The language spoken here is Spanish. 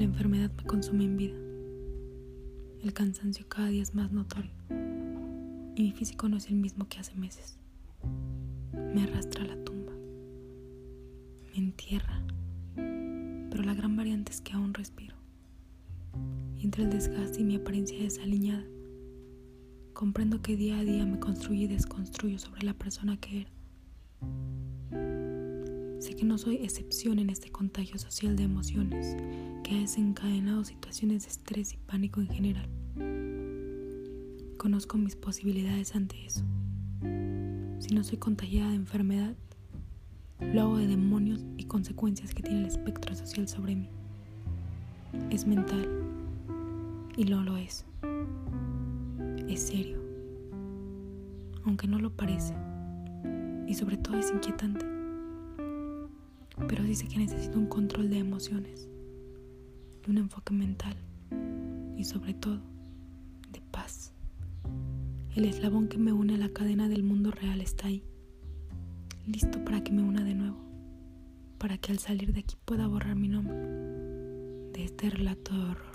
La enfermedad me consume en vida. El cansancio cada día es más notorio. Y mi físico no es el mismo que hace meses. Me arrastra a la tumba. Me entierra. Pero la gran variante es que aún respiro. Entre el desgaste y mi apariencia desaliñada, comprendo que día a día me construyo y desconstruyo sobre la persona que era. Sé que no soy excepción en este contagio social de emociones que ha desencadenado situaciones de estrés y pánico en general. Conozco mis posibilidades ante eso. Si no soy contagiada de enfermedad, lo hago de demonios y consecuencias que tiene el espectro social sobre mí. Es mental y no lo es. Es serio, aunque no lo parece, y sobre todo es inquietante pero dice que necesito un control de emociones, de un enfoque mental y sobre todo de paz. El eslabón que me une a la cadena del mundo real está ahí, listo para que me una de nuevo, para que al salir de aquí pueda borrar mi nombre de este relato de horror.